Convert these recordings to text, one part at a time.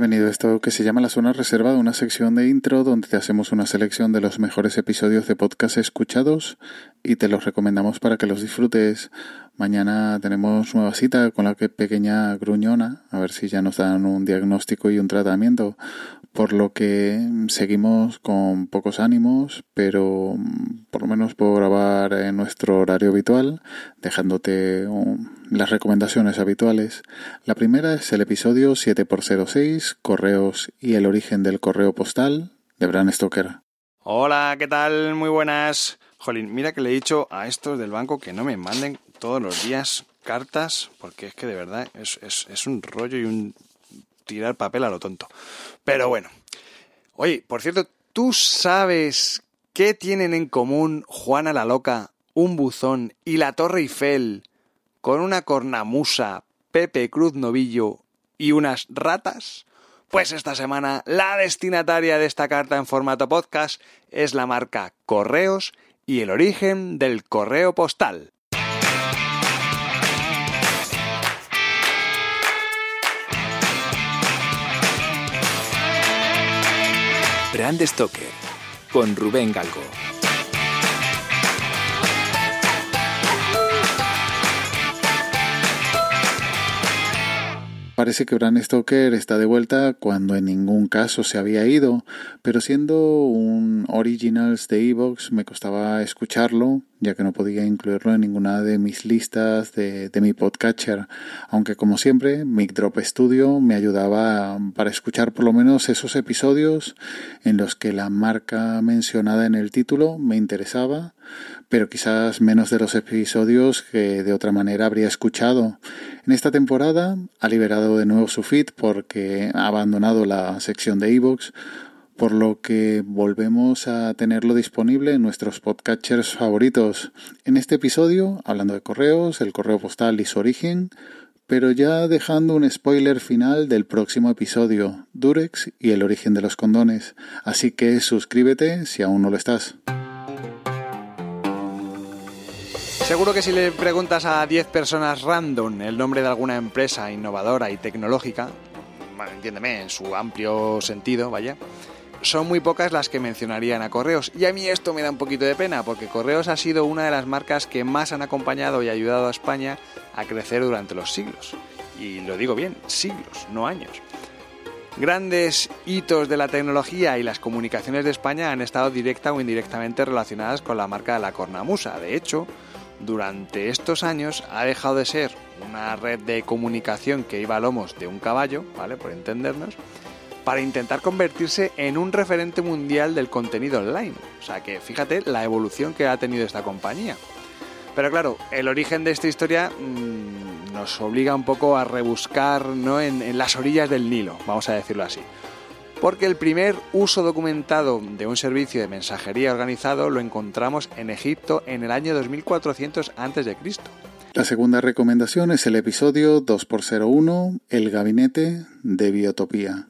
bienvenido a esto que se llama La Zona Reservada, una sección de intro donde te hacemos una selección de los mejores episodios de podcast escuchados y te los recomendamos para que los disfrutes. Mañana tenemos nueva cita con la pequeña gruñona, a ver si ya nos dan un diagnóstico y un tratamiento por lo que seguimos con pocos ánimos, pero mm, por lo menos puedo grabar en nuestro horario habitual, dejándote las recomendaciones habituales. La primera es el episodio 7x06, Correos y el origen del correo postal, de Bran Stoker. Hola, ¿qué tal? Muy buenas. Jolín, mira que le he dicho a estos del banco que no me manden todos los días cartas, porque es que de verdad es, es un rollo y un tirar papel a lo tonto. Pero bueno. Oye, por cierto, ¿tú sabes qué tienen en común Juana la Loca, un buzón y la Torre Eiffel con una cornamusa, Pepe Cruz Novillo y unas ratas? Pues esta semana la destinataria de esta carta en formato podcast es la marca Correos y el origen del correo postal. Brand Stoker con Rubén Galgo. Parece que Bram Stoker está de vuelta cuando en ningún caso se había ido, pero siendo un Originals de Evox me costaba escucharlo, ya que no podía incluirlo en ninguna de mis listas de, mi podcatcher, aunque como siempre Mic Drop Studio me ayudaba para escuchar por lo menos esos episodios en los que la marca mencionada en el título me interesaba, pero quizás menos de los episodios que de otra manera habría escuchado. En esta temporada ha liberado de nuevo su feed porque ha abandonado la sección de iVoox, por lo que volvemos a tenerlo disponible en nuestros podcatchers favoritos. En este episodio, hablando de correos, el correo postal y su origen, pero ya dejando un spoiler final del próximo episodio, Durex y el origen de los condones. Así que suscríbete si aún no lo estás. Seguro que si le preguntas a 10 personas random el nombre de alguna empresa innovadora y tecnológica, entiéndeme, en su amplio sentido, vaya, son muy pocas las que mencionarían a Correos. Y a mí esto me da un poquito de pena, porque Correos ha sido una de las marcas que más han acompañado y ayudado a España a crecer durante los siglos. Y lo digo bien, siglos, no años. Grandes hitos de la tecnología y las comunicaciones de España han estado directa o indirectamente relacionadas con la marca de la cornamusa. De hecho, durante estos años ha dejado de ser una red de comunicación que iba a lomos de un caballo, ¿vale? Por entendernos, para intentar convertirse en un referente mundial del contenido online. O sea que fíjate la evolución que ha tenido esta compañía. Pero claro, el origen de esta historia mmm, nos obliga un poco a rebuscar ¿no? en, en las orillas del Nilo, vamos a decirlo así porque el primer uso documentado de un servicio de mensajería organizado lo encontramos en Egipto en el año 2400 a.C. La segunda recomendación es el episodio 2x01, El Gabinete de Biotopía.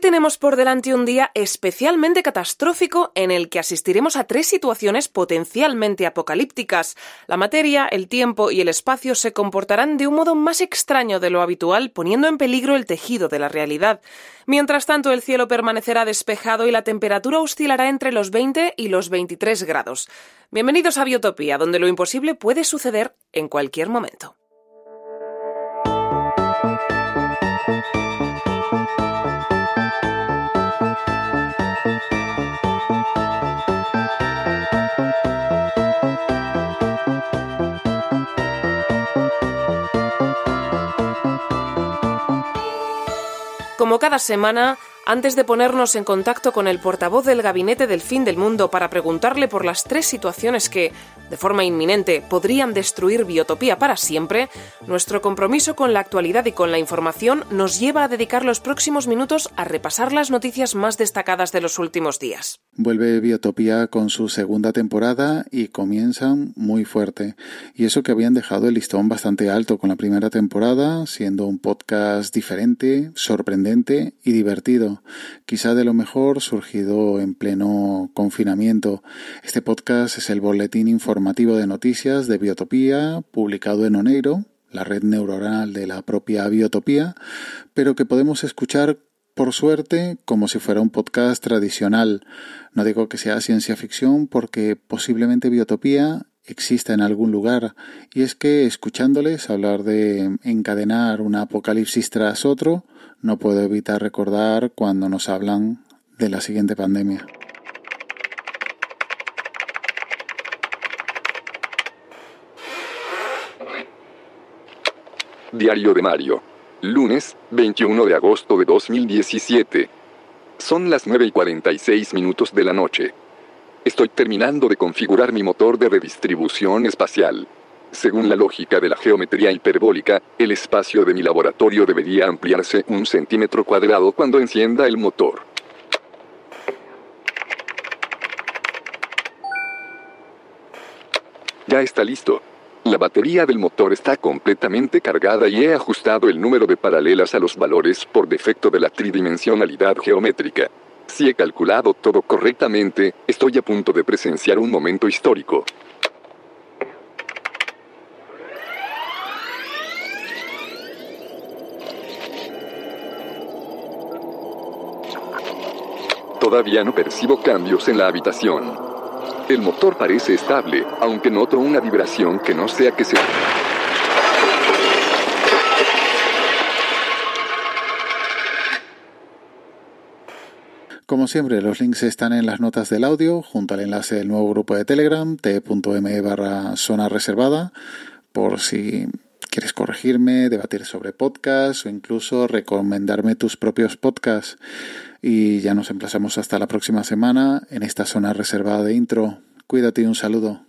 Tenemos por delante un día especialmente catastrófico en el que asistiremos a tres situaciones potencialmente apocalípticas. La materia, el tiempo y el espacio se comportarán de un modo más extraño de lo habitual, poniendo en peligro el tejido de la realidad. Mientras tanto, el cielo permanecerá despejado y la temperatura oscilará entre los 20 y los 23 grados. Bienvenidos a Biotopía, donde lo imposible puede suceder en cualquier momento. Como cada semana, antes de ponernos en contacto con el portavoz del Gabinete del Fin del Mundo para preguntarle por las tres situaciones que, de forma inminente, podrían destruir Biotopía para siempre, nuestro compromiso con la actualidad y con la información nos lleva a dedicar los próximos minutos a repasar las noticias más destacadas de los últimos días. Vuelve Biotopía con su segunda temporada y comienzan muy fuerte. Y eso que habían dejado el listón bastante alto con la primera temporada, siendo un podcast diferente, sorprendente y divertido. Quizá de lo mejor surgido en pleno confinamiento. Este podcast es el boletín informativo de noticias de Biotopía, publicado en Oneiro, la red neuronal de la propia Biotopía, pero que podemos escuchar por suerte, como si fuera un podcast tradicional. No digo que sea ciencia ficción porque posiblemente Biotopía exista en algún lugar, y es que escuchándoles hablar de encadenar un apocalipsis tras otro, no puedo evitar recordar cuando nos hablan de la siguiente pandemia. Diario de Mario. Lunes, 21 de agosto de 2017. Son las 9 y 46 minutos de la noche. Estoy terminando de configurar mi motor de redistribución espacial. Según la lógica de la geometría hiperbólica, el espacio de mi laboratorio debería ampliarse un centímetro cuadrado cuando encienda el motor. Ya está listo. La batería del motor está completamente cargada y he ajustado el número de paralelas a los valores por defecto de la tridimensionalidad geométrica. Si he calculado todo correctamente, estoy a punto de presenciar un momento histórico. Todavía no percibo cambios en la habitación. El motor parece estable, aunque noto una vibración que no sea que se... Como siempre, los links están en las notas del audio, junto al enlace del nuevo grupo de Telegram, t.me barra zona reservada, por si quieres corregirme, debatir sobre podcasts o incluso recomendarme tus propios podcasts. Y ya nos emplazamos hasta la próxima semana en esta zona reservada de intro. Cuídate y un saludo.